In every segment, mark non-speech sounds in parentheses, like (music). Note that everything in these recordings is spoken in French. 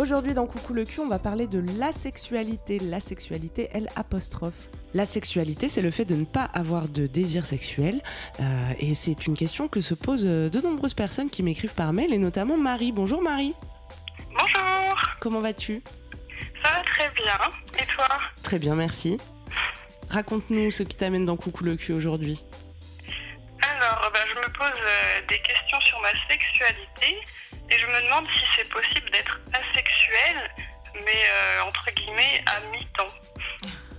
Aujourd'hui dans Coucou le cul, on va parler de la sexualité. La sexualité, elle apostrophe. La sexualité, c'est le fait de ne pas avoir de désir sexuel. Euh, et c'est une question que se posent euh, de nombreuses personnes qui m'écrivent par mail, et notamment Marie. Bonjour Marie. Bonjour, Comment vas-tu? Ça va très bien. Et toi? Très bien, merci. Raconte-nous ce qui t'amène dans Coucou le cul aujourd'hui. Alors, ben, je me pose euh, des questions sur ma sexualité et je me demande si c'est possible d'être asexuel, mais euh, entre guillemets à mi-temps.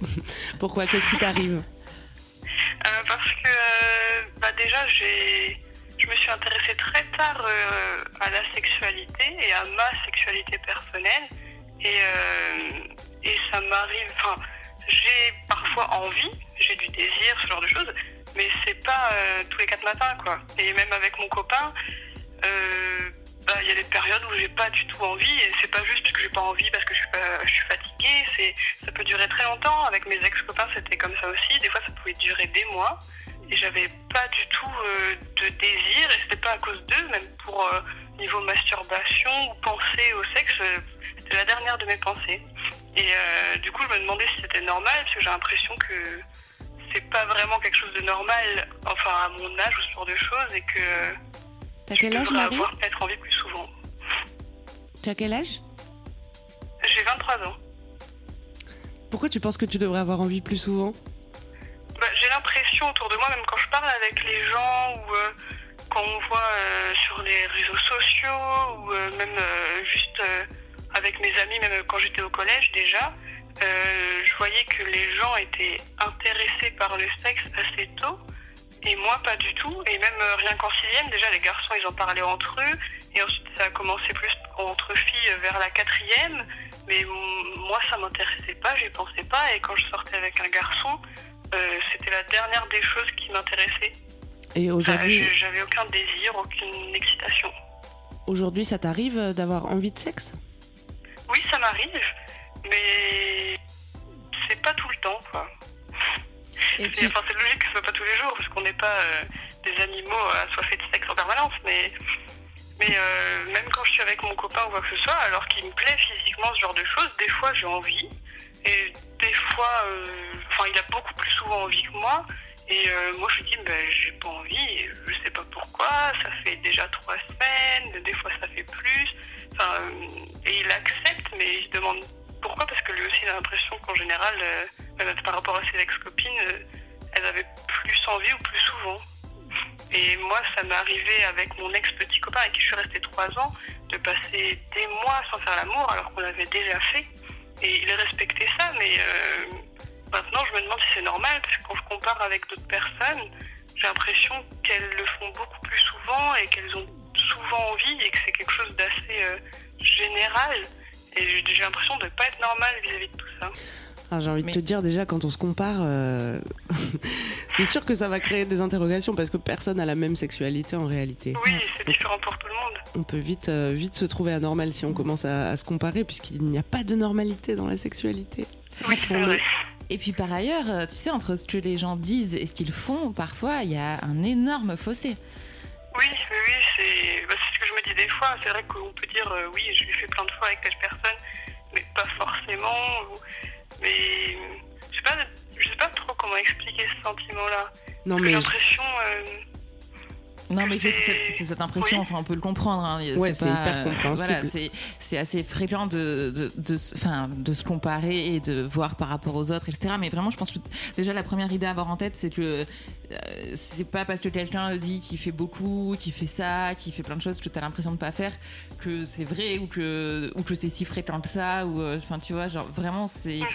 (laughs) Pourquoi? Qu'est-ce qui t'arrive? Euh, parce que euh, bah, déjà, j'ai, je me suis intéressée très tard euh, à la sexualité et à ma sexualité personnelle. Et, euh, et ça m'arrive, enfin, j'ai parfois envie, j'ai du désir, ce genre de choses, mais c'est pas euh, tous les quatre matins, quoi. Et même avec mon copain, bah, il y a des périodes où j'ai pas du tout envie, et c'est pas juste parce que j'ai pas envie, parce que je suis, fatiguée, c'est, ça peut durer très longtemps. Avec mes ex-copains, c'était comme ça aussi. Des fois, ça pouvait durer des mois, et j'avais pas du tout euh, de désir, et c'était pas à cause d'eux, même pour euh, niveau masturbation ou penser au sexe, euh, c'était la dernière de mes pensées. Et du coup, je me demandais si c'était normal, parce que j'ai l'impression que c'est pas vraiment quelque chose de normal, enfin à mon âge ou ce genre de choses, et que T'as quel âge Marie avoir peut-être envie plus souvent. T'as quel âge J'ai 23 ans. Pourquoi tu penses que tu devrais avoir envie plus souvent Bah, j'ai l'impression autour de moi, même quand je parle avec les gens ou euh, quand on voit euh, sur les réseaux sociaux ou euh, même juste avec mes amis, même quand j'étais au collège déjà, je voyais que les gens étaient intéressés par le sexe assez tôt et moi pas du tout. Et même euh, rien qu'en sixième, déjà les garçons ils en parlaient entre eux et ensuite ça a commencé plus entre filles vers la quatrième. Mais moi ça m'intéressait pas, j'y pensais pas et quand je sortais avec un garçon, euh, c'était la dernière des choses qui m'intéressait. Et aujourd'hui, J'avais aucun désir, aucune excitation. aujourd'hui, ça t'arrive d'avoir envie de sexe? Oui, ça m'arrive, mais c'est pas tout le temps, quoi. Et C'est enfin, c'est logique que ce soit pas tous les jours, parce qu'on n'est pas euh, des animaux assoiffés de sexe en permanence, mais, mais euh, même quand je suis avec mon copain ou quoi que ce soit, alors qu'il me plaît physiquement ce genre de choses, des fois j'ai envie, et des fois, euh, enfin, il a beaucoup plus souvent envie que moi, et euh, moi je lui dis, ben, j'ai pas envie, je sais pas pourquoi, ça fait déjà trois semaines, des fois ça fait plus, enfin, euh, et il accepte, mais il se demande pourquoi, parce que lui aussi il a l'impression qu'en général, euh, par rapport à ses ex-copines, euh, elles avaient plus envie ou plus souvent. Et moi, ça m'est arrivé avec mon ex-petit copain avec qui je suis restée trois ans, de passer des mois sans faire l'amour alors qu'on l'avait déjà fait. Et il respectait ça, mais euh, maintenant je me demande si c'est normal, parce que quand je compare avec d'autres personnes, j'ai l'impression qu'elles le font beaucoup plus souvent et qu'elles ont souvent envie et que c'est quelque chose d'assez euh, général. Et j'ai l'impression de ne pas être normal vis-à-vis de tout ça. Ah, J'ai envie Mais- de te dire déjà, quand on se compare, euh, (laughs) c'est sûr que ça va créer des interrogations parce que personne n'a la même sexualité en réalité. Oui, c'est différent pour tout le monde. On peut vite, euh, vite se trouver anormal si on commence à, à se comparer puisqu'il n'y a pas de normalité dans la sexualité. Oui, c'est vrai. Et puis par ailleurs, euh, tu sais, entre ce que les gens disent et ce qu'ils font, parfois, il y a un énorme fossé. Oui, oui, c'est bah, c'est ce que je me dis des fois. C'est vrai qu'on peut dire euh, oui, je l'ai fait plein de fois avec telle personne, mais pas forcément. ou- Mais je sais pas, je sais pas trop comment expliquer ce sentiment-là. Non J'ai mais l'impression. euh, Non, mais c'est cette impression, Oui. enfin, on peut le comprendre. hein, Ouais, c'est hyper compréhensible. Voilà, c'est c'est assez fréquent de, de, de, de se comparer et de voir par rapport aux autres, etc. Mais vraiment, je pense que déjà, la première idée à avoir en tête, c'est que euh, c'est pas parce que quelqu'un dit qu'il fait beaucoup, qu'il fait ça, qu'il fait plein de choses que tu as l'impression de pas faire, que c'est vrai ou que, ou que c'est si fréquent que ça. Ou, euh, enfin, tu vois, genre, vraiment, c'est mhm.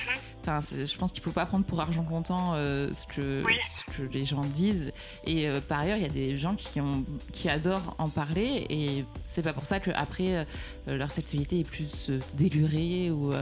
Enfin, je pense qu'il faut pas prendre pour argent comptant euh, ce, que, ce, que, les gens disent. Et euh, par ailleurs, il y a des gens qui, ont, qui adorent en parler. Et c'est pas pour ça qu'après, leur sexualité est plus délurée ou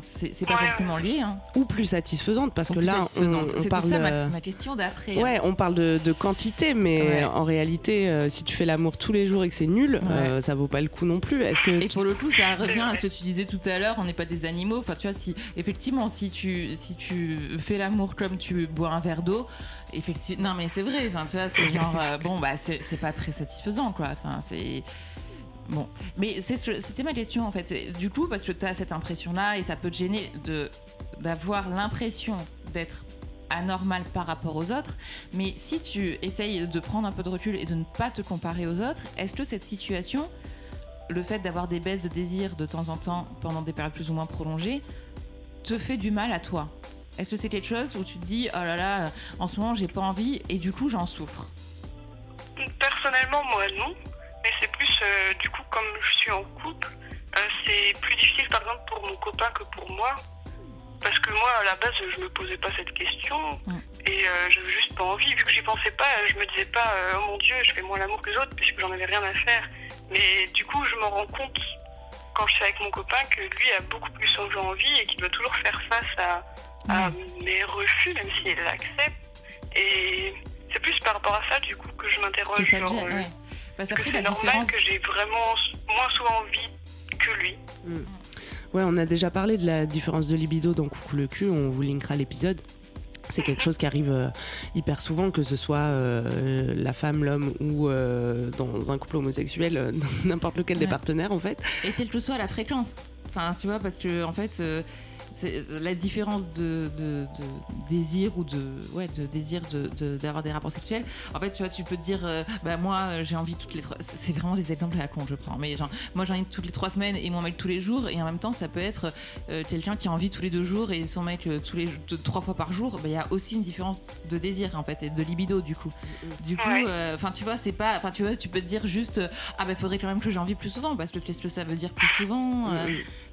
c'est pas forcément lié. Hein. Ou plus satisfaisante, parce que là, on, parle. ça ma, question d'après. Ouais, on parle de, quantité, mais en réalité, euh, si tu fais l'amour tous les jours et que c'est nul, euh, ça vaut pas le coup non plus. Est-ce que et pour le coup, ça revient à ce que tu disais tout à l'heure. On n'est pas des animaux. Enfin, tu vois, si effectivement, si tu si tu fais l'amour comme tu bois un verre d'eau, effectivement, non, mais c'est vrai. Tu vois, c'est genre euh, bon, bah, c'est pas très satisfaisant, quoi. Enfin, c'est Bon, mais c'était ma question en fait. Du coup, parce que tu as cette impression-là et ça peut te gêner d'avoir l'impression d'être anormal par rapport aux autres. Mais si tu essayes de prendre un peu de recul et de ne pas te comparer aux autres, est-ce que cette situation, le fait d'avoir des baisses de désir de temps en temps pendant des périodes plus ou moins prolongées, te fait du mal à toi Est-ce que c'est quelque chose où tu te dis oh là là, en ce moment j'ai pas envie et du coup j'en souffre? Personnellement, moi non. Mais c'est plus, euh, du coup, comme je suis en couple, euh, c'est plus difficile par exemple pour mon copain que pour moi. Parce que moi, à la base, je me posais pas cette question et euh, j'avais juste pas envie. Vu que j'y pensais pas, je me disais pas, oh mon dieu, je fais moins l'amour que les autres, puisque j'en avais rien à faire. Mais du coup, je me rends compte quand je suis avec mon copain que lui a beaucoup plus envie et qu'il doit toujours faire face à, mes refus, même s'il l'accepte. Et c'est plus par rapport à ça, du coup, que je m'interroge. Parce que c'est normal que j'ai vraiment moins souvent envie que lui. Mm. Ouais, on a déjà parlé de la différence de libido dans Coucou le cul, on vous linkera l'épisode. C'est quelque chose qui arrive euh, hyper souvent, que ce soit euh, la femme, l'homme ou euh, dans un couple homosexuel, (laughs) n'importe lequel des partenaires en fait. Et quelle que soit la fréquence. Enfin, tu vois, parce que en fait la différence de, désir ou de ouais de désir d'avoir des rapports sexuels. En fait tu vois tu peux te dire euh, bah moi j'ai envie toutes les trois c'est vraiment des exemples à la con je prends mais genre moi j'ai envie toutes les trois semaines et mon mec tous les jours et en même temps ça peut être euh, quelqu'un qui a envie tous les deux jours et son mec euh, tous les trois fois par jour bah, il y a aussi une différence de désir en fait et de libido du coup. Du coup enfin tu vois c'est pas enfin tu vois tu peux te dire juste ah bah faudrait quand même que j'ai envie plus souvent parce que qu'est-ce que ça veut dire plus souvent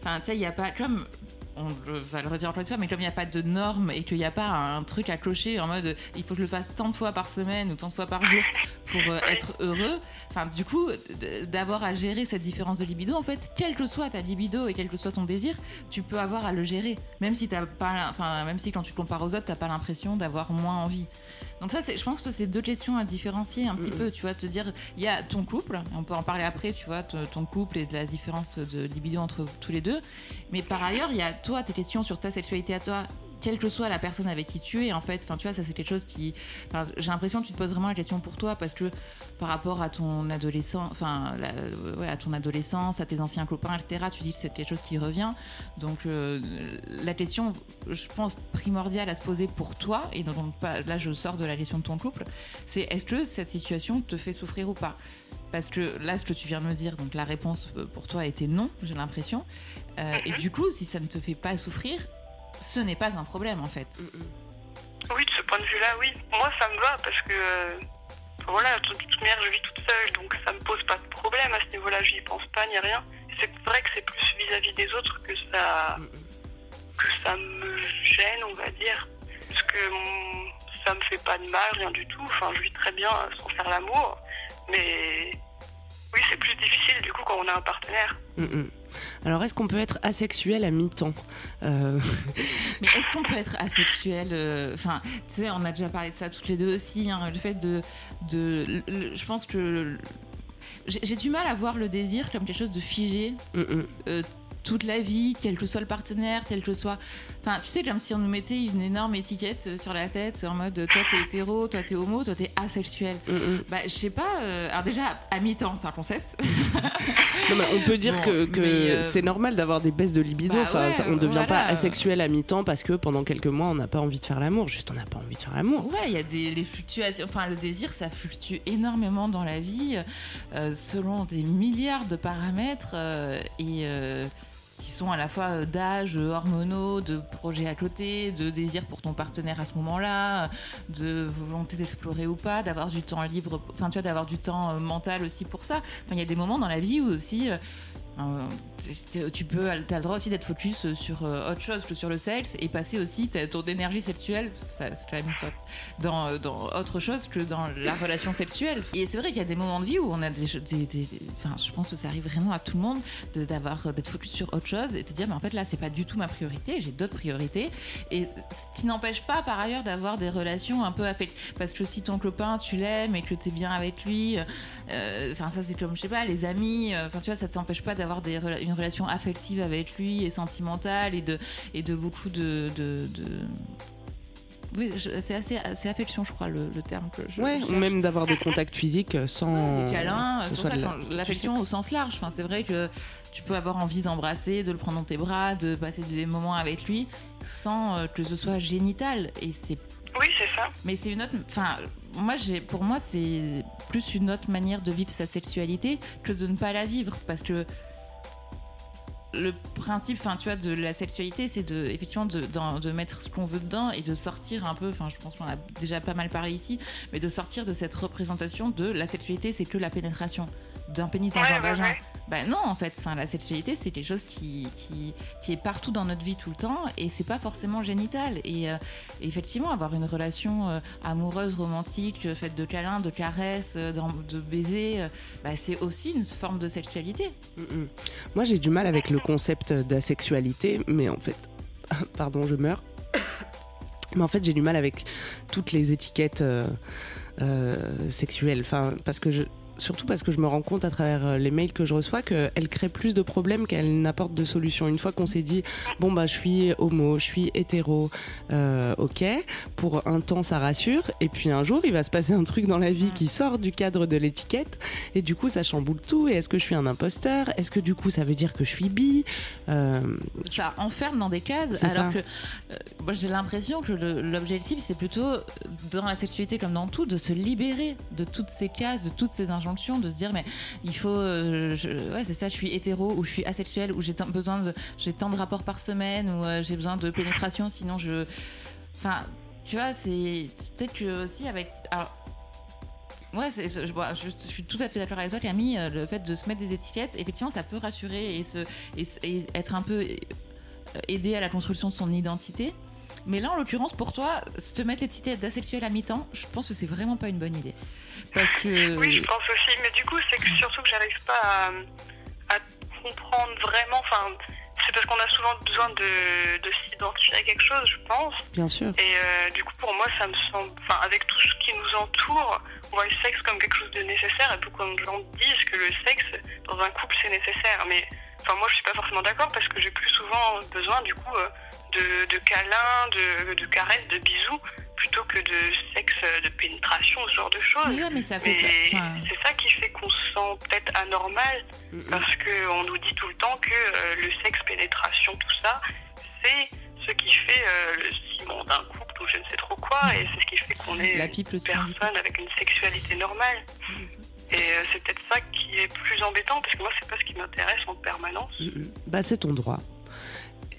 enfin tu sais il y a pas comme on va le redire encore une fois, mais comme il n'y a pas de normes et qu'il n'y a pas un truc à clocher en mode il faut que je le fasse tant de fois par semaine ou tant de fois par jour pour euh, être heureux, enfin, du coup, d'avoir à gérer cette différence de libido, en fait, quel que soit ta libido et quel que soit ton désir, tu peux avoir à le gérer, même si, as pas, enfin, même si quand tu compares aux autres, tu n'as pas l'impression d'avoir moins envie. Donc ça, je pense que c'est deux questions à différencier un petit peu, tu vois, te dire, il y a ton couple, on peut en parler après, tu vois, ton couple et de la différence de libido entre tous les deux, mais par ailleurs, il y a toi, tes questions sur ta sexualité à toi, quelle que soit la personne avec qui tu es, en fait, enfin, tu vois, ça c'est quelque chose qui. J'ai l'impression que tu te poses vraiment la question pour toi parce que par rapport à ton adolescent, enfin, ouais, à ton adolescence, à tes anciens copains, etc., tu dis que c'est quelque chose qui revient. Donc, euh, la question, je pense, primordiale à se poser pour toi, et donc là, je sors de la question de ton couple, c'est est-ce que cette situation te fait souffrir ou pas? Parce que là, ce que tu viens de me dire, donc la réponse euh, pour toi était non, j'ai l'impression. Euh, et du coup, si ça ne te fait pas souffrir, ce n'est pas un problème en fait. Mm, mm. Oui, de ce point de vue-là, oui. Moi, ça me va parce que, euh, voilà, de toute manière, je vis toute seule, donc ça me pose pas de problème à ce niveau-là, je n'y pense pas ni rien. C'est vrai que c'est plus vis-à-vis des autres que ça, mm, que ça me gêne, on va dire. Parce que ça me fait pas de mal, rien du tout. Enfin, je vis très bien sans faire l'amour. Mais oui, c'est plus difficile du coup quand on a un partenaire. Alors, est-ce qu'on peut être asexuel à mi-temps? Euh, (laughs) Mais est-ce qu'on peut être asexuel euh, Enfin, tu sais, on a déjà parlé de ça toutes les deux aussi. Hein, le fait de, de, je pense que j'ai du mal à voir le désir comme quelque chose de figé. Euh, toute la vie, quel que soit le partenaire, quel que soit. Enfin, tu sais, comme si on nous mettait une énorme étiquette euh, sur la tête, en mode toi t'es hétéro, toi t'es homo, toi t'es asexuel. Mm, mm. Bah, je sais pas. Euh, alors, déjà, à mi-temps, c'est un concept. (laughs) non, mais on peut dire que, euh, c'est normal d'avoir des baisses de libido. Bah enfin, on devient pas asexuel à mi-temps parce que pendant quelques mois, on n'a pas envie de faire l'amour. Juste, on n'a pas envie de faire l'amour. Ouais, il y a des les fluctuations. Enfin, le désir, ça fluctue énormément dans la vie, selon des milliards de paramètres. et qui sont à la fois euh, d'âge, hormonaux, de projets à côté, de désir pour ton partenaire à ce moment-là, de volonté d'explorer ou pas, d'avoir du temps libre, enfin tu vois, d'avoir du temps euh, mental aussi pour ça. Il y a des moments dans la vie où aussi euh, Euh, tu peux, as le droit aussi d'être focus sur euh, autre chose que sur le sexe et passer aussi ton énergie sexuelle, c'est quand même dans, euh, dans autre chose que dans la relation sexuelle. Et c'est vrai qu'il y a des moments de vie où on a des, je pense que ça arrive vraiment à tout le monde d'être focus sur autre chose et de dire mais en fait là c'est pas du tout ma priorité, j'ai d'autres priorités et ce qui n'empêche pas par ailleurs d'avoir des relations un peu affectives parce que si ton copain tu l'aimes et que tu es bien avec lui, enfin ça c'est comme je sais pas les amis, enfin tu vois ça t'empêche pas d'avoir des une relation affective avec lui et sentimentale et de, et de beaucoup de, de, Oui, c'est assez, c'est affection, je crois, le, terme que je. Ouais, ou même d'avoir des contacts physiques sans. des câlins, c'est ça, l'affection au sens large. Enfin, c'est vrai que tu peux avoir envie d'embrasser, de le prendre dans tes bras, de passer des moments avec lui, sans euh, que ce soit génital. Et c'est. Oui, c'est ça. Mais c'est une autre. Enfin, moi, j'ai, pour moi, c'est plus une autre manière de vivre sa sexualité que de ne pas la vivre, parce que le principe, enfin, tu vois, de la sexualité, c'est de, effectivement, de, mettre ce qu'on veut dedans et de sortir un peu, enfin, je pense qu'on a déjà pas mal parlé ici, mais de sortir de cette représentation de la sexualité, c'est que la pénétration d'un pénis dans un vagin. Ben non, en fait, enfin, la sexualité, c'est quelque chose qui, qui, qui, est partout dans notre vie tout le temps et c'est pas forcément génital. Et, euh, effectivement, avoir une relation euh, amoureuse, romantique, euh, faite de câlins, de caresses, de baisers, bah, c'est aussi une forme de sexualité. Mm, mm. Moi, j'ai du mal avec le concept d'asexualité, mais en fait, (laughs) pardon, je meurs. (coughs) mais en fait, j'ai du mal avec toutes les étiquettes. sexuelles, enfin, parce que je, surtout parce que je me rends compte à travers euh, les mails que je reçois qu'elle crée plus de problèmes qu'elle n'apporte de solutions. Une fois qu'on s'est dit, bon, bah, je suis homo, je suis hétéro, euh, ok, pour un temps, ça rassure. Et puis un jour, il va se passer un truc dans la vie qui sort du cadre de l'étiquette. Et du coup, ça chamboule tout. Et est-ce que je suis un imposteur? Est-ce que du coup, ça veut dire que je suis bi? Euh, Ça enferme dans des cases. Alors que moi, j'ai l'impression que l'objectif, c'est plutôt, dans la sexualité comme dans tout, de se libérer de toutes ces cases, de toutes ces injonctions de se dire mais il faut euh, ouais c'est ça je suis hétéro ou je suis asexuel ou j'ai besoin j'ai tant de rapports par semaine ou euh, j'ai besoin de pénétration sinon je enfin tu vois c'est peut-être que aussi avec alors Ouais, je, je, suis tout à fait d'accord avec toi, Camille. Euh, le fait de se mettre des étiquettes, effectivement, ça peut rassurer et, se, et être un peu aider à la construction de son identité. Mais là, en l'occurrence, pour toi, se te mettre l'étiquette d'asexuel à mi-temps, je pense que c'est vraiment pas une bonne idée. Parce que... Oui, je pense aussi. Mais du coup, c'est surtout que j'arrive pas à, comprendre vraiment. Enfin, c'est parce qu'on a souvent besoin de, de s'identifier à quelque chose, je pense. Bien sûr. Et euh, du coup, pour moi, ça me semble. Enfin, avec tout ce qui nous entoure, on voit le sexe comme quelque chose de nécessaire. Et beaucoup de gens disent que le sexe, dans un couple, c'est nécessaire. Mais enfin, moi, je suis pas forcément d'accord parce que j'ai plus souvent besoin, du coup. Euh, de, câlins, de, caresses, de bisous, plutôt que de sexe, de pénétration, ce genre de choses. Oui, mais ça fait C'est ça qui fait qu'on se sent peut-être anormal, parce qu'on nous dit tout le temps que euh, le sexe, pénétration, tout ça, c'est ce qui fait euh, le ciment d'un couple ou je ne sais trop quoi, et c'est ce qui fait qu'on est La une personne avec une sexualité normale. Et euh, c'est peut-être ça qui est plus embêtant, parce que moi, c'est pas ce qui m'intéresse en permanence. Bah, c'est ton droit. (laughs)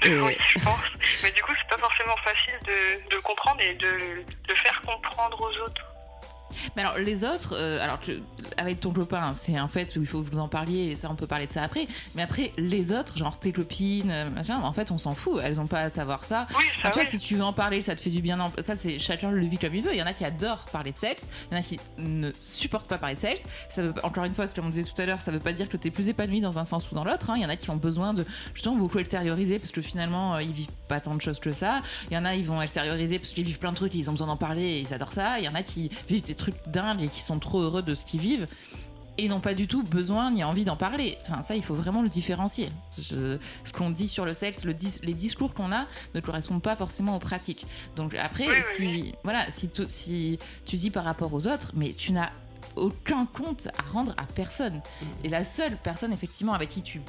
Oui, je pense. Mais du coup, c'est pas forcément facile de, de comprendre et de, de faire comprendre aux autres. Mais alors, les autres, euh, alors avec ton copain, c'est un fait où il faut que vous en parliez et ça, on peut parler de ça après. Mais après, les autres, genre tes copines, euh, machin, en fait, on s'en fout. Elles ont pas à savoir ça. Oui, ça tu vois, si tu veux en parler, ça te fait du bien. Ça, c'est chacun le vit comme il veut. Il y en a qui adorent parler de sexe, il y en a qui ne supportent pas parler de sexe. Ça veut, encore une fois, comme on disait tout à l'heure, ça veut pas dire que tu es plus épanoui dans un sens ou dans l'autre. Hein. Il y en a qui ont besoin de justement beaucoup extérioriser parce que finalement, euh, ils vivent pas tant de choses que ça. Il y en a, ils vont extérioriser parce qu'ils vivent plein de trucs et ils ont besoin d'en parler et ils adorent ça. Il y en a qui vivent des trucs dingues et qui sont trop heureux de ce qu'ils vivent et n'ont pas du tout besoin ni envie d'en parler. Enfin, ça, il faut vraiment le différencier. ce qu'on dit sur le sexe, le les discours qu'on a ne correspondent pas forcément aux pratiques. Donc après, si, Voilà, si, si tu dis par rapport aux autres, mais tu n'as aucun compte à rendre à personne. Et la seule personne, effectivement, avec qui tu,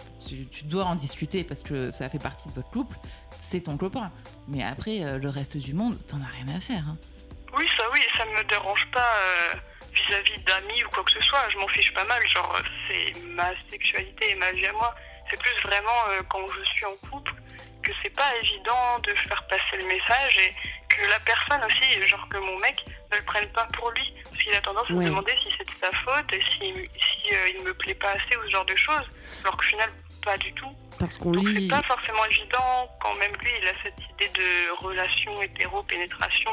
tu, dois en discuter parce que ça fait partie de votre couple, c'est ton copain. Mais après, euh, le reste du monde, t'en as rien à faire. Hein. Oui, ça oui, ça me dérange pas euh, vis-à-vis d'amis ou quoi que ce soit. Je m'en fiche pas mal. Genre, c'est ma sexualité et ma vie à moi. C'est plus vraiment euh, quand je suis en couple que c'est pas évident de faire passer le message et que la personne aussi, genre que mon mec, ne le prenne pas pour lui. Parce qu'il a tendance à se demander si c'est de sa faute et si, si euh, il me plaît pas assez ou ce genre de choses. Alors qu'au final, pas du tout. Parce qu'on Donc lit. c'est pas forcément évident quand même lui il a cette idée de relation hétéro-pénétration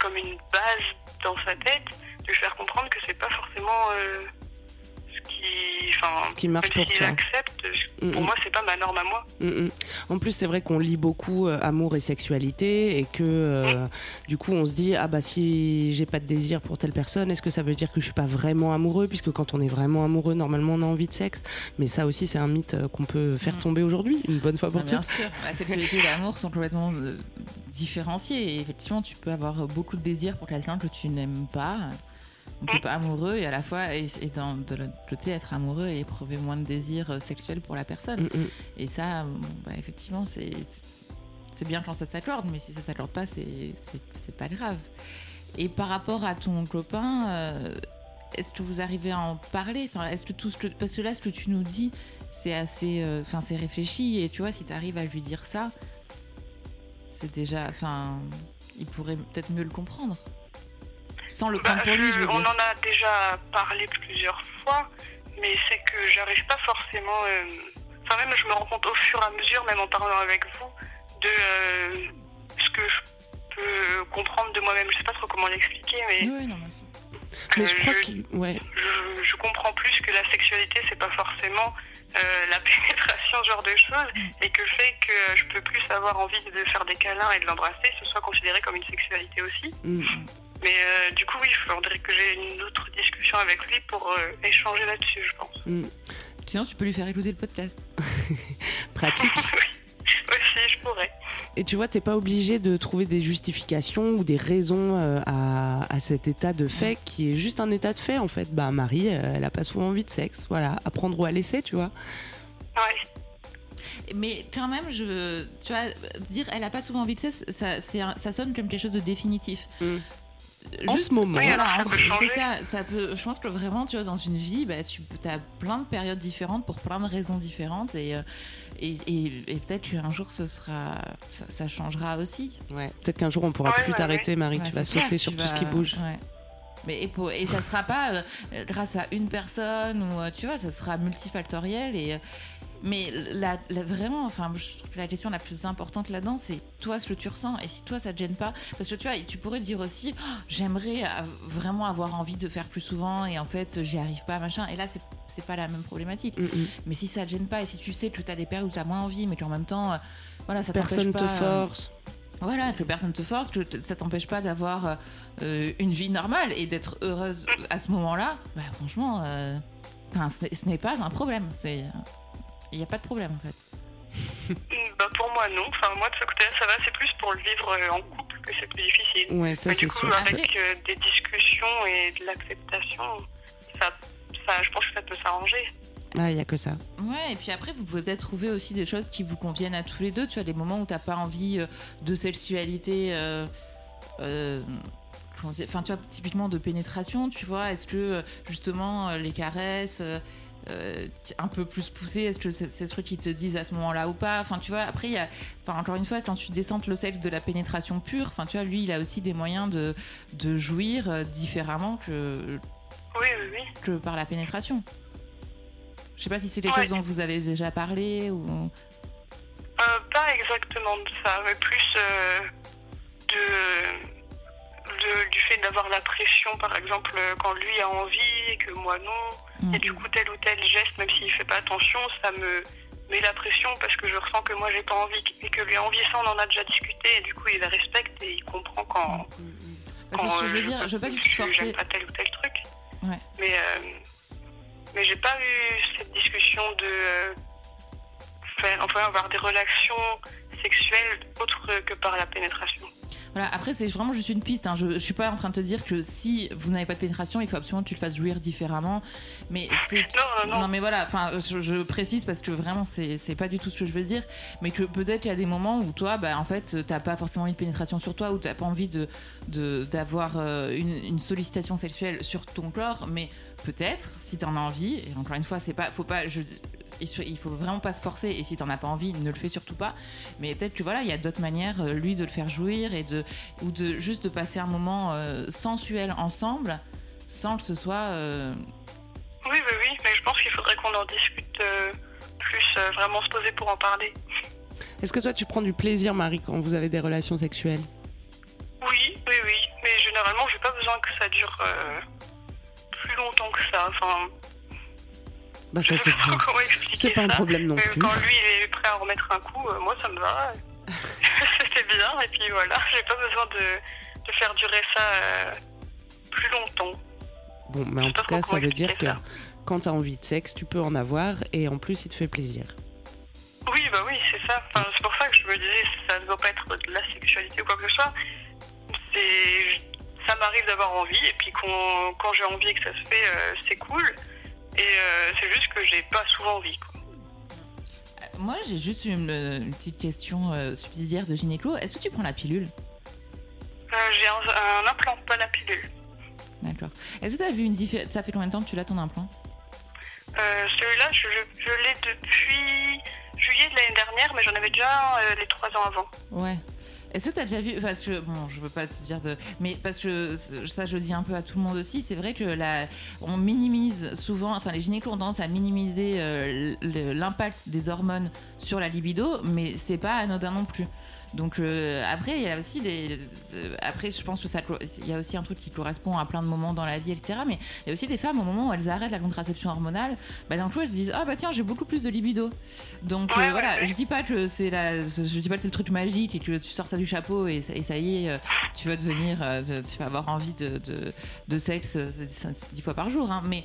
comme une base dans sa tête, de lui faire comprendre que c'est pas forcément euh, qui, Ce qui marche pour toi. accepte, Mm, pour mm. moi c'est pas ma norme à moi. Mm, mm. En plus, c'est vrai qu'on lit beaucoup euh, amour et sexualité et que euh, du coup, on se dit ah bah si j'ai pas de désir pour telle personne, est-ce que ça veut dire que je suis pas vraiment amoureux? Puisque quand on est vraiment amoureux, normalement, on a envie de sexe. Mais ça aussi, c'est un mythe euh, qu'on peut faire Mm. tomber aujourd'hui, une bonne fois pour Bah, bien toutes. sûr, la sexualité et l'amour sont complètement euh, différenciés. Et effectivement, tu peux avoir beaucoup de désir pour quelqu'un que tu n'aimes pas. Tu n'es pas amoureux et à la fois, et, et dans, de l'autre côté, être amoureux et éprouver moins de désir euh, sexuel pour la personne. Mm, mm. Et ça, bon, bah, effectivement, c'est c'est bien quand ça s'accorde, mais si ça s'accorde pas, c'est c'est- c'est pas grave. Et par rapport à ton copain, euh, est-ce que vous arrivez à en parler? Enfin, est-ce que tout ce que, Parce que là, ce que tu nous dis, c'est assez. euh, Enfin, c'est réfléchi, et tu vois, si tu arrives à lui dire ça, c'est déjà. Enfin, il pourrait peut-être mieux le comprendre. Sans le Bah, pour lui, je- je veux on dire. en a déjà parlé plusieurs fois, mais c'est que j'arrive pas forcément. euh, Enfin, même je me rends compte au fur et à mesure, même en parlant avec vous, de euh, ce que je peux comprendre de moi-même. Je sais pas trop comment l'expliquer, mais Oui, non, mais je crois je-. Ouais. je, je comprends plus que la sexualité, c'est pas forcément euh, la (laughs) pénétration, ce genre de choses, et que le fait que je peux plus avoir envie de faire des câlins et de l'embrasser, ce soit considéré comme une sexualité aussi. Mm. Mais euh, du coup, oui, il faudrait que j'ai une autre discussion avec lui pour euh, échanger là-dessus, je pense. Mm. Sinon, tu peux lui faire écouter le podcast. (laughs) Pratique. (laughs) Aussi, je pourrais. Et tu vois, t'es pas obligé de trouver des justifications ou des raisons euh, à, à cet état de fait qui est juste un état de fait en fait. Bah Marie, elle a pas souvent envie de sexe, voilà, apprendre ou à laisser, tu vois. Ouais. Mais quand même, je, tu vois, dire elle a pas souvent envie de sexe, ça sonne comme quelque chose de définitif. Mm. En ce moment. Oui, Voilà, c'est ça, ça peut. Je pense que vraiment, tu vois, dans une vie, bah, tu as plein de périodes différentes pour plein de raisons différentes et euh, et, et- et peut-être qu'un jour ce sera, ça, ça changera aussi. Ouais. Peut-être qu'un jour on pourra Ouais, plus ouais, t'arrêter, Marie. Tu vas clair, sauter sur tout vas- ce qui bouge. Mais et, pour, et ça sera pas euh, grâce à une personne ou euh, tu vois, ça sera multifactoriel et mais la, la- vraiment, enfin, je trouve que la question la plus importante là-dedans, c'est toi ce que tu ressens et si toi ça te gêne pas, parce que tu vois, tu pourrais dire aussi, Oh, j'aimerais euh, vraiment avoir envie de faire plus souvent et en fait j'y arrive pas, machin. Et là c'est c'est pas la même problématique. Mm, mm. Mais si ça te gêne pas et si tu sais que tu as des périodes où tu as moins envie, mais qu'en même temps, euh, voilà, ça t'empêche Personne pas. te euh, force. voilà, que personne te force, que ça t'empêche pas d'avoir euh, une vie normale et d'être heureuse à ce moment-là, bah franchement, euh, enfin, ce n'est- ce n'est pas un problème. C'est, il n'y a pas de problème en fait. (laughs) Bah, pour moi, non. Enfin, moi, de ce côté-là, ça va. C'est plus pour le vivre euh, en couple que c'est plus difficile. Ouais, ça Mais c'est du coup, sûr. avec euh, des discussions et de l'acceptation, ça, ça, je pense que ça peut s'arranger. Ah, il y a que ça. Ouais, et puis après, vous pouvez peut-être trouver aussi des choses qui vous conviennent à tous les deux. Tu vois, des moments où t'as pas envie euh, de sexualité. euh, euh, comment dire, Enfin, tu vois, typiquement de pénétration, tu vois. Est-ce que justement les caresses. Euh, un peu plus poussées, est-ce que c'est c'est ce truc qu'ils te disent à ce moment-là ou pas? Enfin, tu vois, après, il y a, enfin, encore une fois, quand tu descends le sexe de la pénétration pure, enfin, tu vois, lui, il a aussi des moyens de, de jouir euh, différemment que, Oui, oui, oui. que par la pénétration. Je sais pas si c'est quelque Ouais. chose dont vous avez déjà parlé ou. Euh, pas exactement de ça, mais plus euh, de, de- du fait d'avoir la pression, par exemple, euh, quand lui a envie et que moi non. Mm. Et du coup, tel ou tel geste, même s'il fait pas attention, ça me met la pression parce que je ressens que moi j'ai pas envie et que lui a envie. Ça, on en a déjà discuté et du coup, il respecte et il comprend quand. Parce que quand, ce que je veux euh, dire, je veux pas du tout forcer. Pas tel ou tel truc. Ouais. Mais, euh, mais j'ai pas eu cette discussion de euh, faire, enfin, avoir des relations sexuelles autres que par la pénétration. Voilà, après, c'est vraiment juste une piste. hein. Je, je suis pas en train de te dire que si vous n'avez pas de pénétration, il faut absolument que tu le fasses jouir différemment. Mais c'est. Non, non, non. mais voilà, enfin, je, je précise parce que vraiment, c'est pas du tout ce que je veux dire. Mais que peut-être il y a des moments où toi, bah, en fait, t'as pas forcément envie de pénétration sur toi ou t'as pas envie de de- d'avoir euh, une, une sollicitation sexuelle sur ton corps. Mais peut-être, si t'en as envie, et encore une fois, c'est pas. Faut pas. Je, il faut- il faut vraiment pas se forcer et si t'en as pas envie ne le fais surtout pas mais peut-être que voilà il y a d'autres manières euh, lui de le faire jouir et de ou de juste de passer un moment euh, sensuel ensemble sans que ce soit euh, Oui, oui, oui, mais je pense qu'il faudrait qu'on en discute euh, plus euh, vraiment se poser pour en parler. Est-ce que toi, tu prends du plaisir, Marie, quand vous avez des relations sexuelles? Oui, oui, oui. Mais généralement, j'ai pas besoin que ça dure euh, plus longtemps que ça. Enfin, Bah, ça, c'est (laughs) pas pas, comment expliquer c'est pas un ça. problème non Mais plus. quand lui il est prêt à en remettre un coup, euh, moi ça me va. (laughs) (laughs) c'est bien, et puis voilà, j'ai pas besoin de, de faire durer ça euh, plus longtemps. Bon, mais Je en sais pas tout cas, ça veut dire que expliquer ça. quand t'as envie de sexe, tu peux en avoir et en plus, il te fait plaisir. Oui, bah oui, c'est ça. Enfin, c'est pour ça que je me disais, ça ne doit pas être de la sexualité ou quoi que ce soit. C'est, ça m'arrive d'avoir envie, et puis quand, quand j'ai envie et que ça se fait, euh, c'est cool. Et euh, c'est juste que j'ai pas souvent envie. Quoi. Moi, j'ai juste une, une petite question euh, subsidiaire de gynéco. Est-ce que tu prends la pilule? Euh, j'ai un, un implant, pas la pilule. D'accord. Est-ce que tu as vu une différence Ça fait combien de temps que tu l'as ton implant? Euh, celui-là, je, je, je l'ai depuis juillet de l'année dernière, mais j'en avais déjà un, euh, les trois ans avant. Ouais. Est-ce que tu as déjà vu Parce que, bon, je veux pas te dire de. Mais parce que ça, je le dis un peu à tout le monde aussi, c'est vrai que la, on minimise souvent, enfin, les gynécos ont tendance à minimiser euh, l'impact des hormones sur la libido, mais c'est pas anodin non plus. Donc, euh, après, il y a aussi des. euh, après, je pense que ça. Il y a aussi un truc qui correspond à plein de moments dans la vie, etc. Mais il y a aussi des femmes, au moment où elles arrêtent la contraception hormonale, bah, d'un coup, elles se disent Ah, bah tiens, j'ai beaucoup plus de libido. Donc, Ouais, euh, ouais, voilà, ouais. je dis pas que c'est la, je dis pas que c'est le truc magique et que tu sors ça du chapeau et, ça- et ça y est, tu vas devenir, tu vas avoir envie de, de, de sexe dix- fois par jour, hein. mais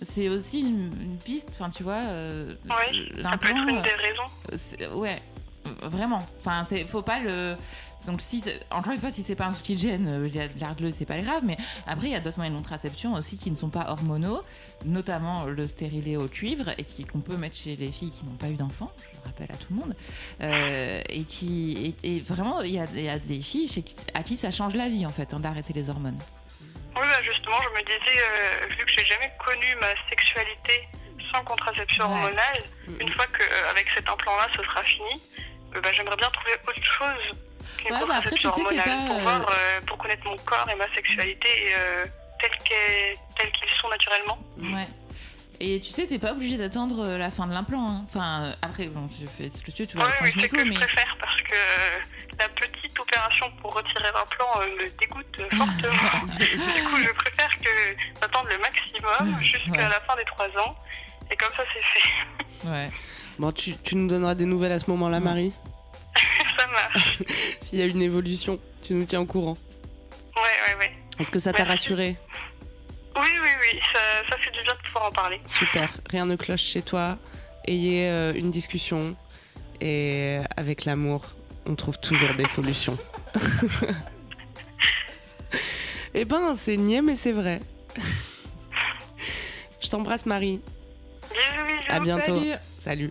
c'est aussi une, une piste, enfin tu vois, euh, Oui, ça peut être une des raisons. ouais, vraiment, enfin c'est, faut pas le, donc si, encore une fois, si c'est pas un truc qui gêne, euh, de l'argleux, c'est pas grave, mais après il y a d'autres moyens de contraception aussi qui ne sont pas hormonaux, notamment le stérilet au cuivre et qui qu'on peut mettre chez les filles qui n'ont pas eu d'enfants, je le rappelle à tout le monde, euh, et qui et, et vraiment il y a, il y a des filles chez à qui ça change la vie en fait hein, d'arrêter les hormones. Oui, bah justement, je me disais, euh, vu que j'ai jamais connu ma sexualité sans contraception Ouais. hormonale, une fois qu'avec cet implant-là, ce sera fini, euh, bah, j'aimerais bien trouver autre chose qu'une Ouais, bah après, tu sais, pas, pour, euh, voir, euh, pour connaître mon corps et ma sexualité euh, tels qu'ils sont naturellement. Ouais. Et tu sais, t'es pas obligé d'attendre euh, la fin de l'implant. hein. Enfin, euh, après, bon, tu fais ce que tu veux, tu vas ton oui, c'est que je mais préfère parce que euh, la petite opération pour retirer l'implant euh, me dégoûte euh, (laughs) fortement. du coup, je préfère que d'attendre le maximum jusqu'à Ouais. la fin des trois ans. Et comme ça, c'est fait. ouais. (laughs) Bon, tu, tu nous donneras des nouvelles à ce moment-là. Marie (laughs) ça marche. (laughs) S'il y a une évolution, tu nous tiens au courant. Ouais, ouais, ouais. Est-ce que ça t'a Merci. rassuré Oui, oui, oui, ça, ça fait du bien de pouvoir en parler. Super, rien ne cloche chez toi. Ayez euh, une discussion et avec l'amour, on trouve toujours des solutions. (laughs) eh ben, c'est niais, mais c'est vrai. Je t'embrasse, Marie. Bisous, bisous. À bientôt. Salut. Salut.